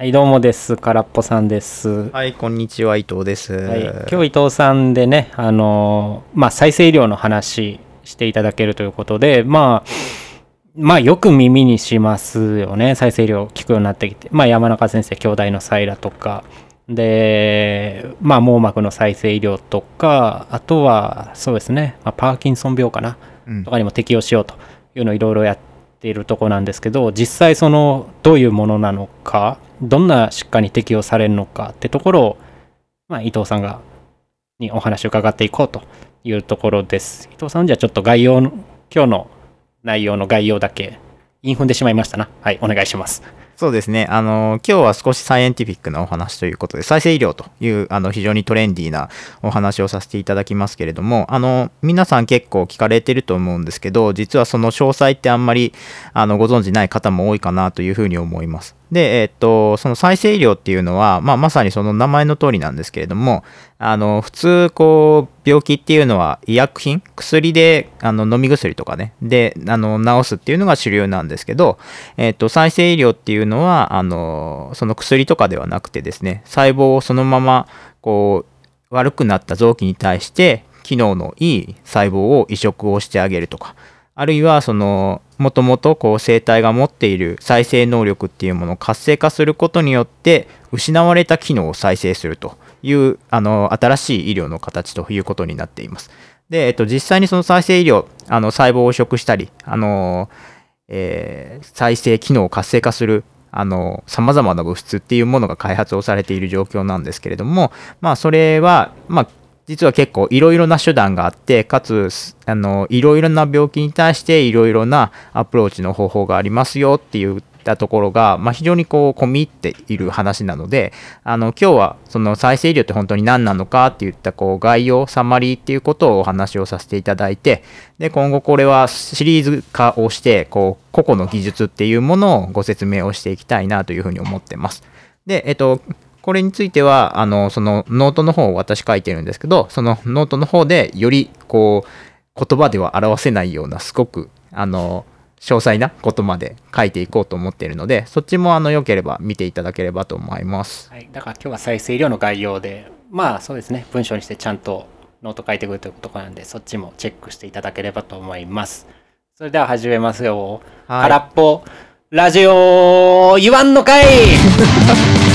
はい、どうもです。空っぽさんです。ははい、こんにちは、伊藤です。い、今日伊藤さんでね、あのーまあ、再生医療の話していただけるということで、まあ、まあ、よく耳にしますよね。再生医療聞くようになってきて。まあ、山中先生、兄弟のサイラとか、で、まあ、網膜の再生医療とか、あとは、そうですね、まあ、パーキンソン病かな。うんとかにも適用しようというのをいろいろやっているところなんですけど実際そのどういうものなのかどんな疾患に適用されるのかってところを、まあ、伊藤さんがにお話を伺っていこうというところです。伊藤さんじゃあちょっと概要の今日の内容の概要だけインフンでしまいましたな。はいお願いします。そうですね、あの今日は少しサイエンティフィックなお話ということで、再生医療というあの非常にトレンディーなお話をさせていただきますけれども、あの皆さん結構聞かれてると思うんですけど、実はその詳細ってあんまりあのご存知ない方も多いかなというふうに思います。で、えっと、その再生医療っていうのは、まあ、まさにその名前の通りなんですけれども、あの普通こう病気っていうのは医薬品薬であの飲み薬とかねであの治すっていうのが主流なんですけど、えっと再生医療っていうのはあのその薬とかではなくてですね細胞をそのままこう悪くなった臓器に対して機能のいい細胞を移植をしてあげるとかあるいはそのもともとこう生体が持っている再生能力っていうものを活性化することによって失われた機能を再生するというあの新しい医療の形ということになっています。で、えっと、実際にその再生医療あの細胞を移植したりあの、えー再生機能を活性化するさまざまな物質っていうものが開発をされている状況なんですけれどもまあそれはまあ実は結構いろいろな手段があってかつあのいろいろな病気に対していろいろなアプローチの方法がありますよっていったところが、まあ、非常にこう込み入っている話なのであの今日はその再生医療って本当に何なのかっていったこう概要サマリーっていうことをお話をさせていただいてで今後これはシリーズ化をしてこう個々の技術っていうものをご説明をしていきたいなというふうに思ってます。で、えっと、これについてはあのそのノートの方を私書いてるんですけどそのノートの方でよりこう言葉では表せないようなすごくあの詳細なことまで書いていこうと思っているのでそっちもあのよければ見ていただければと思います。はい、だから今日は再生医療の概要でまあそうですね。文章にしてちゃんとノート書いてくるということなんでそっちもチェックしていただければと思います。それでは始めますよ、はい。空っぽラジオ言わんのかい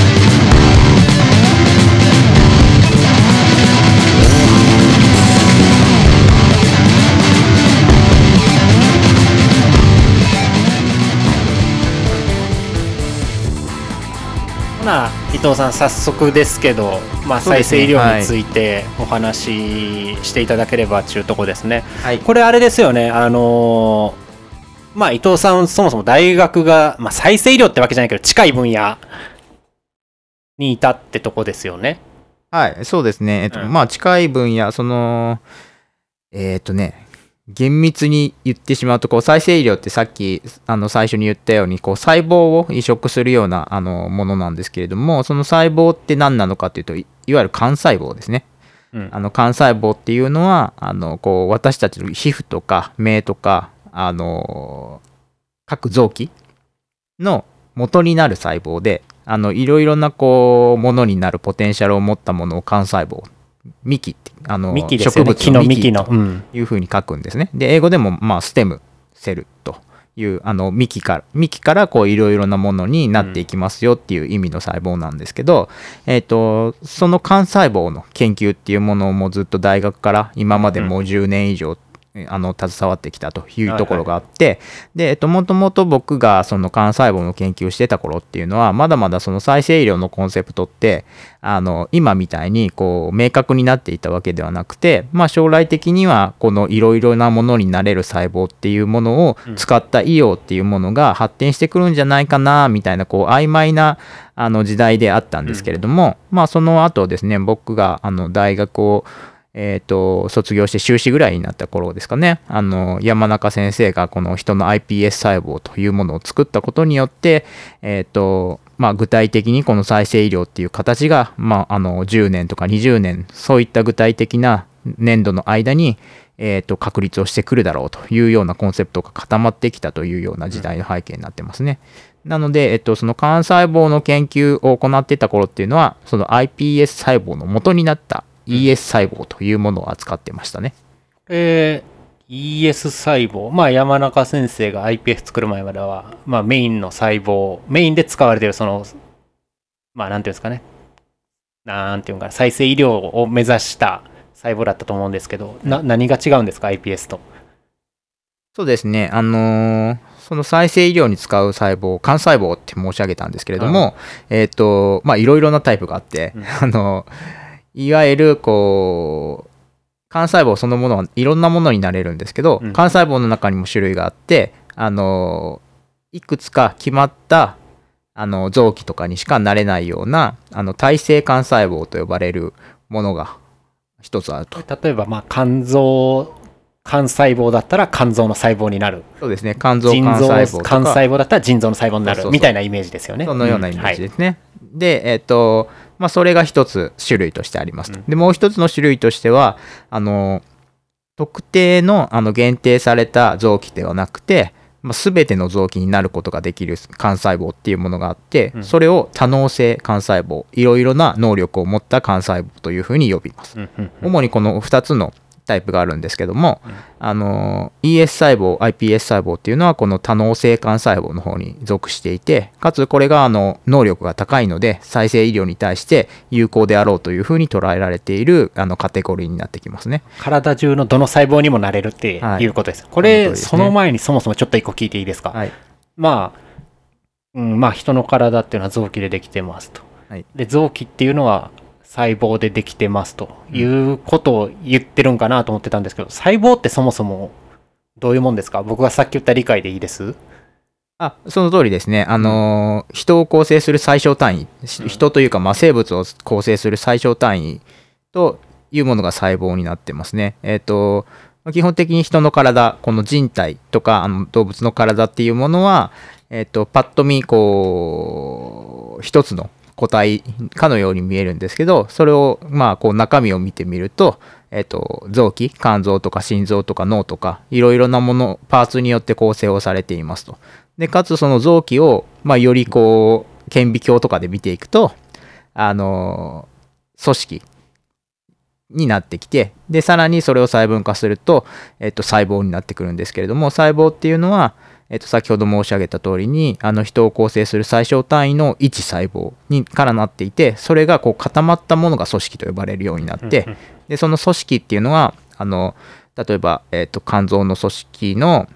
藤さん早速ですけど、まあ、再生医療についてお話ししていただければというとこですね。はい、これあれですよね、あのーまあ伊藤さんそもそも大学が、まあ、再生医療ってわけじゃないけど近い分野にいたってとこですよね。はい、そうですね。えっと、うんまあ、近い分野、その、えっとね、厳密に言ってしまうと、こう、再生医療ってさっき、あの、最初に言ったように、こう、細胞を移植するような、あの、ものなんですけれども、その細胞って何なのかっていうと、いいわゆる幹細胞ですね。うんあの、幹細胞っていうのは、あの、こう、私たちの皮膚とか、目とか、あの、各臓器の元になる細胞で、あのいろいろなこうものになるポテンシャルを持ったものを幹細胞幹ってあのね。木の幹の。うん。というふうに書くんですね。で英語でもまあステムセルというあの幹から幹からこういろいろなものになっていきますよっていう意味の細胞なんですけど、えっ、とその幹細胞の研究っていうものをもうずっと大学から今までもう10年以上、えあの携わってきたというところがあって、で、えっと、もともと僕がその幹細胞の研究をしてた頃っていうのはまだまだその再生医療のコンセプトってあの今みたいにこう明確になっていたわけではなくて、まあ、将来的にはこのいろいろなものになれる細胞っていうものを使った医療っていうものが発展してくるんじゃないかなみたいなこう曖昧なあの時代であったんですけれども、まあその後ですね僕があの大学をえー、と卒業して修士ぐらいになった頃ですかねあの山中先生がこの人の iPS 細胞というものを作ったことによって、えーとまあ、具体的にこの再生医療っていう形が、まあ、あの10年とか20年そういった具体的な年度の間に、えー、と確立をしてくるだろうというようなコンセプトが固まってきたというような時代の背景になってますね。なので、えっと、その幹細胞の研究を行ってた頃っていうのは、その iPS 細胞の元になった ES 細胞というものを扱ってましたね。えー、ES 細胞、まあ、山中先生が iPS 作る前までは、まあ、メインの細胞、メインで使われている、その、まあ、なんていうんですかね、なんていうかな、再生医療を目指した細胞だったと思うんですけど、な何が違うんですか、iPS と。そうですね、あのーその再生医療に使う細胞、幹細胞って申し上げたんですけれども、えっ、と、まあ、いろいろなタイプがあって、うん。あの、いわゆる、こう、幹細胞そのものはいろんなものになれるんですけど、うん幹細胞の中にも種類があって、あの、いくつか決まった、あの、臓器とかにしかなれないような、あの、体性幹細胞と呼ばれるものが一つあると。例えば、まあ、肝臓、肝細胞だったら肝臓の細胞になる。そうですね、肝臓幹腎臓、細胞。肝細胞だったら腎臓の細胞になるみたいなイメージですよね。そのようなイメージでですね。で、えっ、と、まあ、それが一つ種類としてありますと。うんで、もう一つの種類としては、あの、特定のあの限定された臓器ではなくて、まあ、全ての臓器になることができる幹細胞っていうものがあって、うんそれを多能性幹細胞、いろいろな能力を持った幹細胞というふうに呼びます。うんうんうん主にこの2つのタイプがあるんですけども、うんあの ES 細胞 iPS 細胞っていうのはこの多能性幹細胞の方に属していてかつこれがあの能力が高いので再生医療に対して有効であろうというふうに捉えられているあのカテゴリーになってきますね。体中のどの細胞にもなれるってはいいうことです。こその通りれ、ねその前にそもそもちょっと一個聞いていいですか？はい、まあ、うん、まあ人の体っていうのは臓器でできてますと。はいで、臓器っていうのは細胞でできてますということを言ってるんかなと思ってたんですけど、細胞ってそもそもどういうもんですか？僕がさっき言った理解でいいです？あその通りですね、あのー人を構成する最小単位、人というか、まあ、生物を構成する最小単位というものが細胞になってますね。えっ、と、まあ基本的に人の体、この人体とかあの動物の体っていうものは、えっ、と、パッと見、こう、一つの個体かのように見えるんですけど、それを、まあ、こう、中身を見てみると、えっ、と、臓器、肝臓とか心臓とか脳とか、いろいろなもの、パーツによって構成をされていますと。で、かつその臓器を、まあ、よりこう、顕微鏡とかで見ていくと、あの、組織になってきて、で、さらにそれを細分化すると、えっと、細胞になってくるんですけれども、細胞っていうのは、えっと、先ほど申し上げた通りに、あの人を構成する最小単位の一細胞にからなっていて、それがこう固まったものが組織と呼ばれるようになって、で、その組織っていうのは、あの、例えば、えっ、と、肝臓の組織の、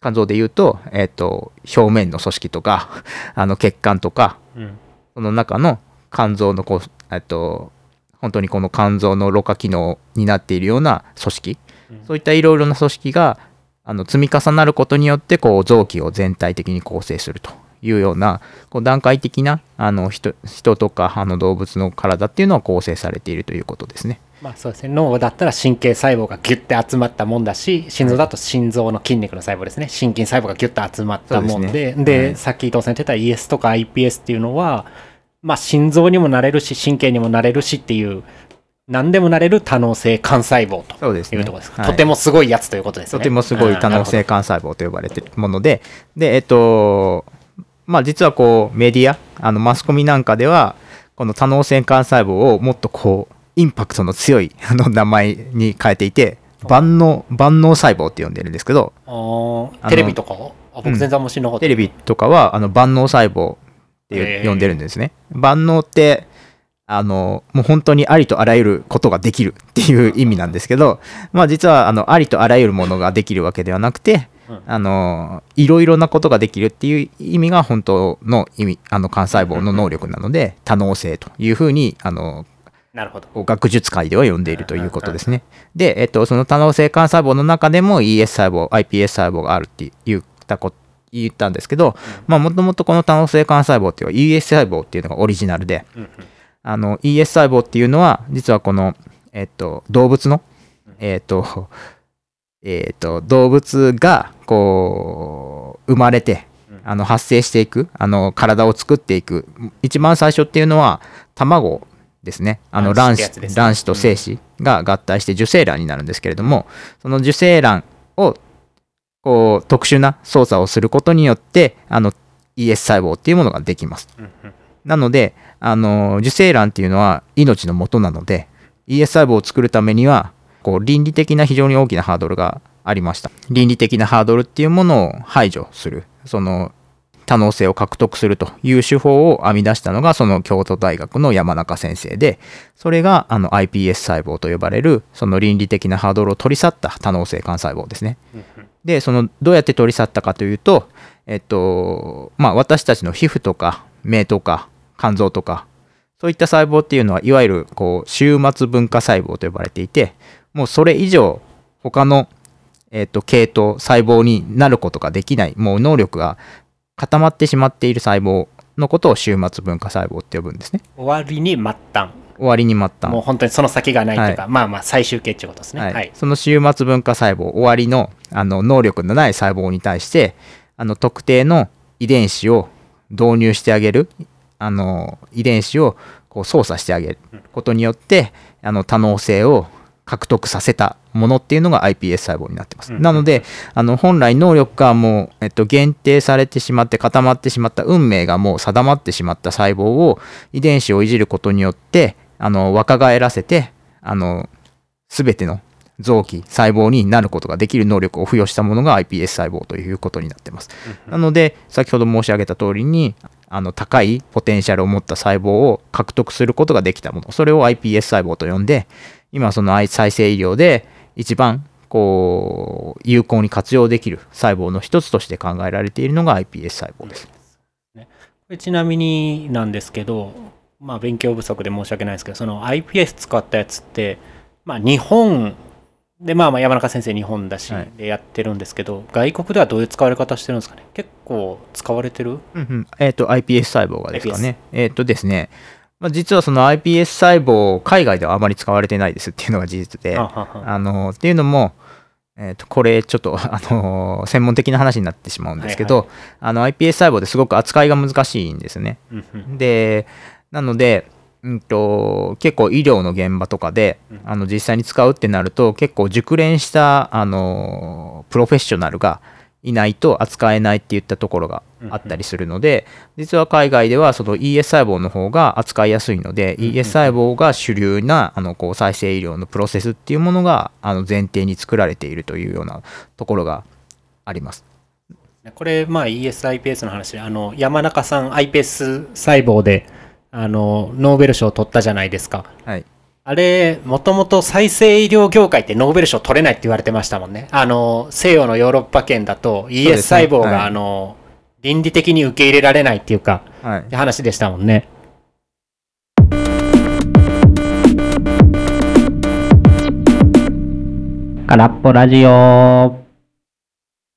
肝臓で言うと、えっ、と、表面の組織とか、あの、血管とか、うん。その中の肝臓のこう、えっと、本当にこの肝臓のろ過機能になっているような組織、うん。そういったいろいろな組織が、あの、積み重なることによって、こう、臓器を全体的に構成するというような、こう、段階的な、あの、人、人とか、あの、動物の体っていうのは構成されているということですね。まあそうですね。脳だったら神経細胞がギュッて集まったもんだし心臓だと心臓の筋肉の細胞ですね。心筋細胞がギュッと集まったもんでで,、ね。はい。さっき伊藤さん言ってた ES とか iPS っていうのはまあ心臓にもなれるし神経にもなれるしっていう何でもなれる多能性幹細胞と。いうところです、はい。とてもすごいやつということですね。とてもすごい多能性あ幹細胞と呼ばれているもので、で、えっと、まあ実はこうメディア、あのマスコミなんかでは、この多能性幹細胞をもっとこう、インパクトの強いあの名前に変えていて、万能、万能細胞って呼んでるんですけど、テレビとかあうん僕全然あんま知らなかった、テレビとかはあの万能細胞って呼んでるんですね。万能って、あの、もう本当にありとあらゆることができるっていう意味なんですけど、まあ実はあのありとあらゆるものができるわけではなくて、うん。あの、いろいろなことができるっていう意味が本当の意味、あの幹細胞の能力なので、多能性というふうに、あの、なるほど。学術界では呼んでいるということですね。で、えっと、その多能性幹細胞の中でも ES 細胞、iPS 細胞があるって言ったこ言ったんですけど、まあ、もともとこの多能性幹細胞っていうのは ES 細胞っていうのがオリジナルで、うんうんあの ES 細胞っていうのは、実はこの、えっと、動物の、えっと、えっと、動物が、こう、生まれて、あの発生していくあの体を作っていく。一番最初っていうのは卵ですね。あの卵子卵子と精子が合体して受精卵になるんですけれども、その受精卵をこう特殊な操作をすることによってあの ES 細胞っていうものができます。うんうんなので、あの受精卵っていうのは命の元なので ES 細胞を作るためにはこう倫理的な非常に大きなハードルがありました。倫理的なハードルっていうものを排除する。その多能性を獲得するという手法を編み出したのがその京都大学の山中先生でそれがあの iPS 細胞と呼ばれるその倫理的なハードルを取り去った多能性幹細胞ですね。でそのどうやって取り去ったかというと、えっとまあ、私たちの皮膚とか目とか肝臓とかそういった細胞っていうのはいわゆるこう終末分化細胞と呼ばれていてもうそれ以上他の、えっと系統細胞になることができないもう能力が固まってしまっている細胞のことを終末分化細胞って呼ぶんですね。終わりに末端。終わりに末端。もう本当にその先がないというか、まあまあ最終形っていうことですね。はい。はい。その終末分化細胞終わりのあの能力のない細胞に対してあの特定の遺伝子を導入してあげるあの遺伝子をこう操作してあげることによってあの多能性を獲得させたものっていうのが iPS 細胞になってます。うんなのであの本来能力がもう、えっと、限定されてしまって固まってしまった運命がもう定まってしまった細胞を遺伝子をいじることによってあの若返らせてあの全ての臓器細胞になることができる能力を付与したものが iPS 細胞ということになってます。なので先ほど申し上げた通りにあの高いポテンシャルを持った細胞を獲得することができたものそれを iPS 細胞と呼んで今その再生医療で一番こう有効に活用できる細胞の一つとして考えられているのが iPS 細胞です。これちなみになんですけど、まあ、勉強不足で申し訳ないですけどその iPS 使ったやつって、まあ、日本でまあまあ山中先生日本だし、はい。でやってるんですけど外国ではどういう使われ方してるんですかね？結構使われてる？うんうん。えっ、と iPS 細胞がですかね。えっ、とですね、まあ、実はその iPS 細胞海外ではあまり使われてないですっていうのが事実で、はははあ。のっていうのも、えー、とこれちょっと、あの専門的な話になってしまうんですけど、はい。あの iPS 細胞ってすごく扱いが難しいんですね。うんうん。でなので、うん、と結構医療の現場とかでうん。あの実際に使うってなると結構熟練したあのプロフェッショナルがいないと扱えないっていったところがあったりするので、実は海外ではその ES 細胞の方が扱いやすいので、ES 細胞が主流なあのこう再生医療のプロセスっていうものがあの前提に作られているというようなところがあります。これまあ ESIPS の話であの山中さん iPS 細胞であのノーベル賞を取ったじゃないですかはい、あれ、もともと再生医療業界ってノーベル賞取れないって言われてましたもんね。あの、西洋のヨーロッパ圏だと ES 細胞が、はいあの、倫理的に受け入れられないっていうか、はいって話でしたもんね。空っぽラジオ。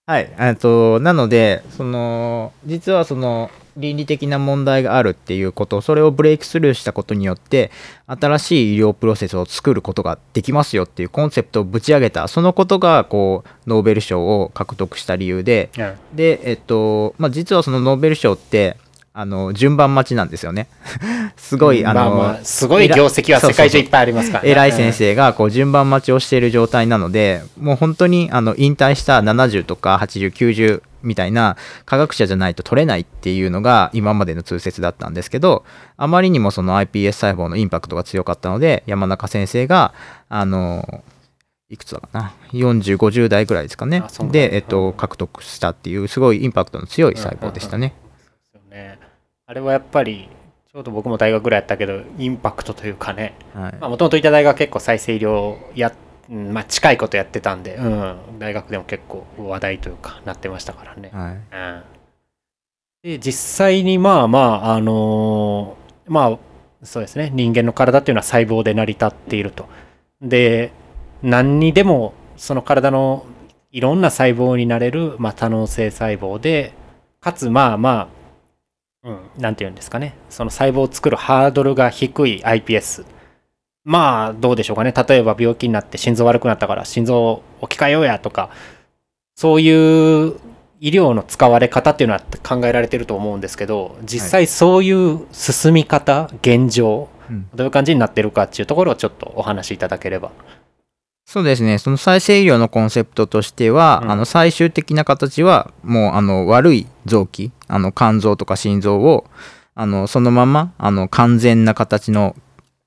はい、えっとなのでその実はその倫理的な問題があるっていうことそれをブレイクスルーしたことによって新しい医療プロセスを作ることができますよっていうコンセプトをぶち上げた。そのことがこうノーベル賞を獲得した理由で。でえっとまあ実はそのノーベル賞ってあの順番待ちなんですよね。すごいあの、まあまあ、すごい業績は世界中いっぱいありますからね。偉い先生がこう順番待ちをしている状態なのでもう本当にあの引退した70とか8090みたいな科学者じゃないと取れないっていうのが今までの通説だったんですけどあまりにもその iPS 細胞のインパクトが強かったので山中先生があのいくつだかな？4050代ぐらいですかね。で、えっと、獲得したっていうすごいインパクトの強い細胞でしたね。あれはやっぱり、ちょうど僕も大学ぐらいやったけど、インパクトというかね、はい。もともといた大学結構再生医療や、うんまあ、近いことやってたんで、うん、大学でも結構話題というかなってましたからね。はい。うん、で実際にまあまああのーまあそうですね。人間の体っていうのは細胞で成り立っていると。で何にでもその体のいろんな細胞になれる、まあ、多能性細胞でかつまあまあ、うん、なんていうんですかね。その細胞を作るハードルが低い iPS まあどうでしょうかね。例えば病気になって心臓悪くなったから心臓を置き換えようやとかそういう医療の使われ方っていうのは考えられてると思うんですけど実際そういう進み方現状うん。どういう感じになってるかっていうところをちょっとお話しいただければそうですね。その再生医療のコンセプトとしては、うん。あの最終的な形はもうあの悪い臓器あの肝臓とか心臓をあのそのままあの完全な形の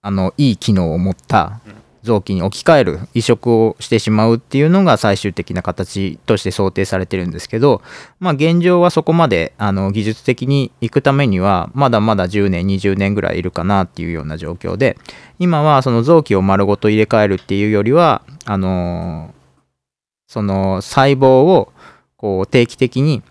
あのいい機能を持ったうん臓器に置き換える移植をしてしまうっていうのが最終的な形として想定されてるんですけど、まあ、現状はそこまであの技術的に行くためにはまだまだ10年20年ぐらいいるかなっていうような状況で今はその臓器を丸ごと入れ替えるっていうよりはあのその細胞をこう定期的に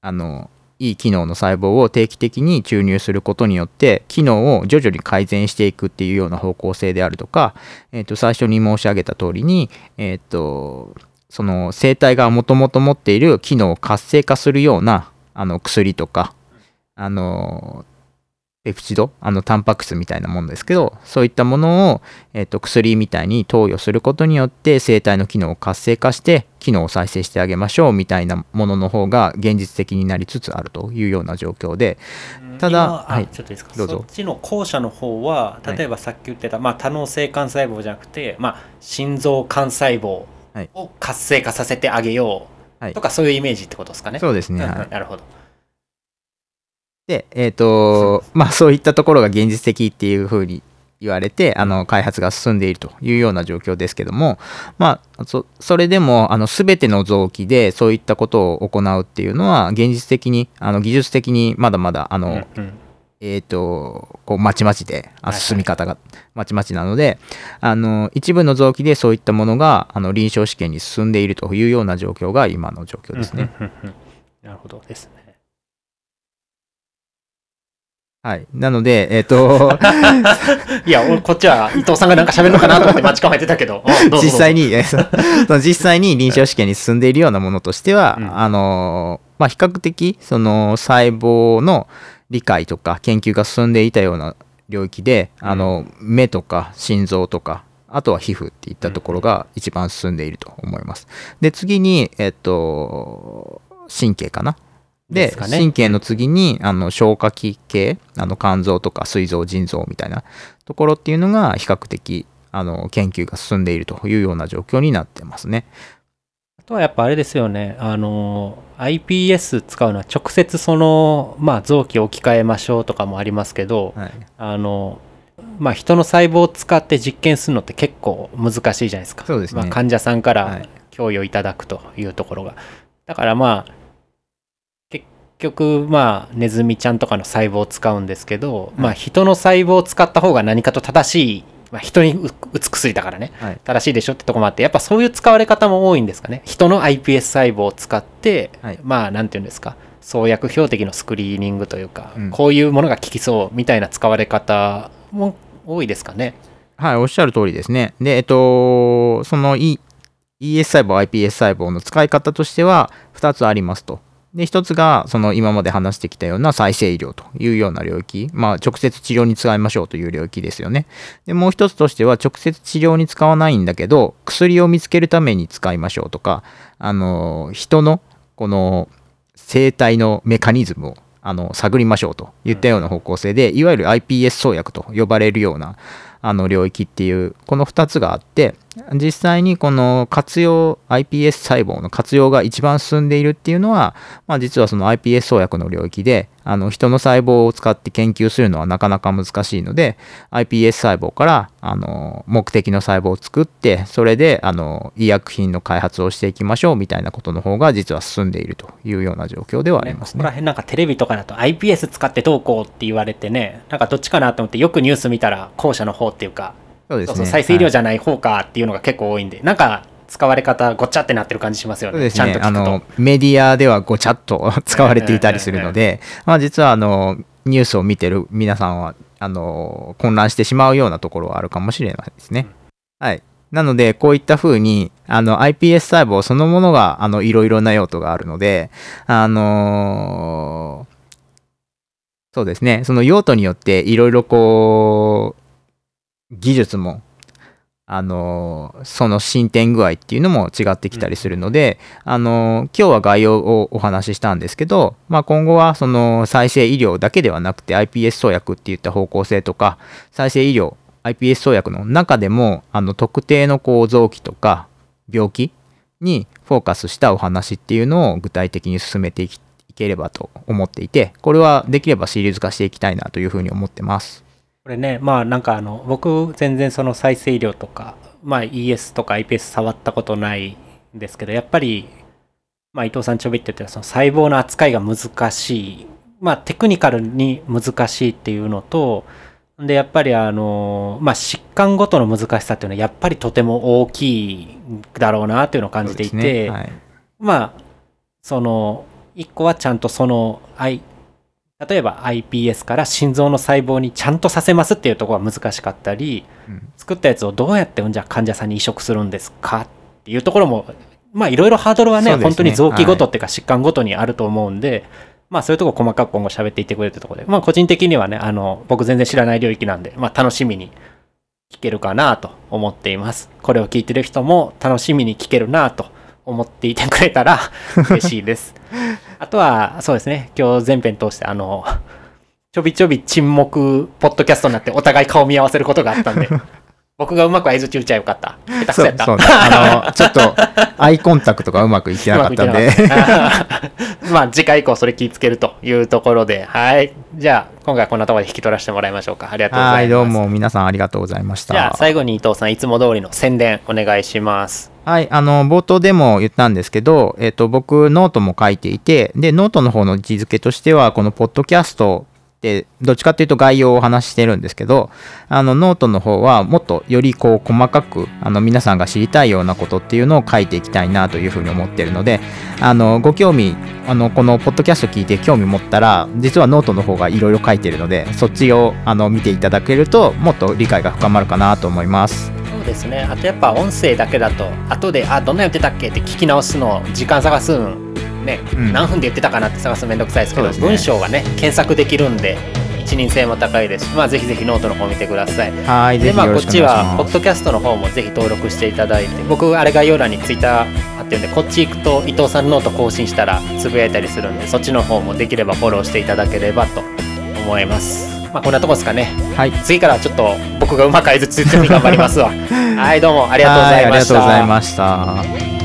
あのいい機能の細胞を定期的に注入することによって機能を徐々に改善していくっていうような方向性であるとか、えー、と最初に申し上げた通りに、えー、とその生体がもともと持っている機能を活性化するようなあの薬とかあのペプチドあのタンパク質みたいなものですけどそういったものを、えー、と薬みたいに投与することによって生体の機能を活性化して機能を再生してあげましょうみたいなものの方が現実的になりつつあるというような状況で。ただはい。ちょっといいですか？そっちの後者の方ははい例えばさっき言ってた、まあ、多能性幹細胞じゃなくて、まあ、心臓幹細胞はい。を活性化させてあげよう、はい。とかそういうイメージってことですかね？そうですね、うんはいうん。なるほど。で、えっ、と、まあそういったところが現実的っていうふうに言われて、あの、開発が進んでいるというような状況ですけども、まあ、そそれでも、あの、すべての臓器でそういったことを行うっていうのは、現実的に、あの、技術的にまだまだ、あの、うんうんえっ、と、こう、まちまちで、進み方がまちまちなので、あの、一部の臓器でそういったものが、あの、臨床試験に進んでいるというような状況が今の状況ですね。なるほどですね。はい。なので、えっ、と、いや、俺こっちは伊藤さんがなんか喋るのかなと思って待ち構えてたけど、うんど実際に、実際に臨床試験に進んでいるようなものとしては、うんあのまあ、比較的その細胞の理解とか研究が進んでいたような領域で、あの目とか心臓とかあとは皮膚っていったところが一番進んでいると思います。で次に、えっと、神経かな。でね神経の次にあの消化器系あの肝臓とか膵臓腎臓みたいなところっていうのが比較的あの研究が進んでいるというような状況になってますね。あとはやっぱあれですよね、あの、iPS 使うのは直接その、まあ、臓器を置き換えましょうとかもありますけど、はい、あの、まあ、人の細胞を使って実験するのって結構難しいじゃないですか。そうですねまあ、患者さんかはらい供与いただくというところが。だからまあ、結局、まあ、ネズミちゃんとかの細胞を使うんですけど、まあ、人の細胞を使った方が何かと正しい、まあ、人に打打つ薬だからね、はい正しいでしょってとこもあって、やっぱそういう使われ方も多いんですかね。人の iPS 細胞を使って、はいまあ、なんていうんですか、創薬標的のスクリーニングというか、うんこういうものが効きそうみたいな使われ方も多いですかね。はい、おっしゃる通りですね。で、えっと、その、E- ES 細胞、iPS 細胞の使い方としては2つありますと。で、1つが、その今まで話してきたような再生医療というような領域、まあ、直接治療に使いましょうという領域ですよね。で、もう1つとしては、直接治療に使わないんだけど、薬を見つけるために使いましょうとか、あの、人の、この、生体のメカニズムをあの探りましょうといったような方向性で、いわゆる iPS 創薬と呼ばれるようなあの領域っていうこの2つがあって実際にこの活用 iPS 細胞の活用が一番進んでいるっていうのは、まあ、実はその iPS 創薬の領域であの人の細胞を使って研究するのはなかなか難しいので iPS 細胞からあの目的の細胞を作ってそれであの医薬品の開発をしていきましょうみたいなことの方が実は進んでいるというような状況ではありますね。ここら辺なんかテレビとかだと iPS 使ってどうこうって言われてね、なんかどっちかなと思ってよくニュース見たら後者の方っていうか、そうですね。そうそう再生医療はいじゃない方かっていうのが結構多いんで、なんか使われ方ごっちゃってなってる感じしますよね。そうですちゃんとあのメディアではごちゃっと 使われていたりするので、まあ、実はあのニュースを見てる皆さんはあの混乱してしまうようなところはあるかもしれないですね。はい、なのでこういったふうにあの iPS 細胞そのものがあのいろいろな用途があるのであのそうですね。その用途によっていろいろこう技術もあのその進展具合っていうのも違ってきたりするので、あの今日は概要をお話ししたんですけど、まあ、今後はその再生医療だけではなくて iPS 創薬っていった方向性とか再生医療 iPS 創薬の中でもあの特定のこう臓器とか病気にフォーカスしたお話っていうのを具体的に進めていければと思っていてこれはできればシリーズ化していきたいなというふうに思ってます。これねまあなんかあの僕全然その再生医療とか、まあ、ES とか iPS 触ったことないんですけどやっぱり、まあ、伊藤さんちょびって言ったその細胞の扱いが難しいまあテクニカルに難しいっていうのとでやっぱりあのまあ疾患ごとの難しさっていうのはやっぱりとても大きいだろうなっていうのを感じていて、ね。はい。まあその一個はちゃんとその例えば iPS から心臓の細胞にちゃんとさせますっていうところが難しかったりうん。作ったやつをどうやってじゃあ患者さんに移植するんですかっていうところもまあいろいろハードルはねね。本当に臓器ごとっていうか疾患ごとにあると思うんで、まあそういうところ細かく今後喋っていってくれるところでまあ個人的にはねあの僕全然知らない領域なんで、まあ、楽しみに聞けるかなと思っています。これを聞いてる人も楽しみに聞けるなと思っていてくれたら 嬉しいです。あとはそうですね。今日全編通してあのちょびちょび沈黙ポッドキャストになってお互い顔見合わせることがあったんで僕がうまく相づち打ちゃよかった。下手くそやった。そうそうあのちょっとアイコンタクトがうまくいってなかったんで。う まあ次回以降それ気ぃつけるというところで。はい。じゃあ今回はこんなところで引き取らせてもらいましょうか。ありがとうございます。はいどどうも皆さんありがとうございました。じゃあ最後に伊藤さんいつも通りの宣伝お願いします。はい、あの冒頭でも言ったんですけど、えっと僕ノートも書いていてでノートの方の位置づけとしてはこのポッドキャストどっちかっていうと概要をお話ししてるんですけどあのノートの方はもっとよりこう細かくあの皆さんが知りたいようなことっていうのを書いていきたいなというふうに思ってるのであのご興味あのこのポッドキャスト聞いて興味持ったら実はノートの方がいろいろ書いてるのでそっちをあの見ていただけるともっと理解が深まるかなと思います。そうですねあとやっぱ音声だけだと後であどんな言ってたっけって聞き直すの時間探すんね、うん。何分で言ってたかなって探すのめんどくさいですけどね。文章がね検索できるんで一覧性も高いです。しまあぜひぜひノートの方見てください。はい、ぜでまあこっちはポッドキャストの方もぜひ登録していただいて僕あれ概要欄にツイッター貼ってるんでこっち行くと伊藤さんのノート更新したらつぶやいたりするんでそっちの方もできればフォローしていただければと思います。まあこんなとこですかね。はい。次からはちょっと僕がうまく合図ついて頑張りますわ。はいどうもありがとうございました、はいありがとうございました。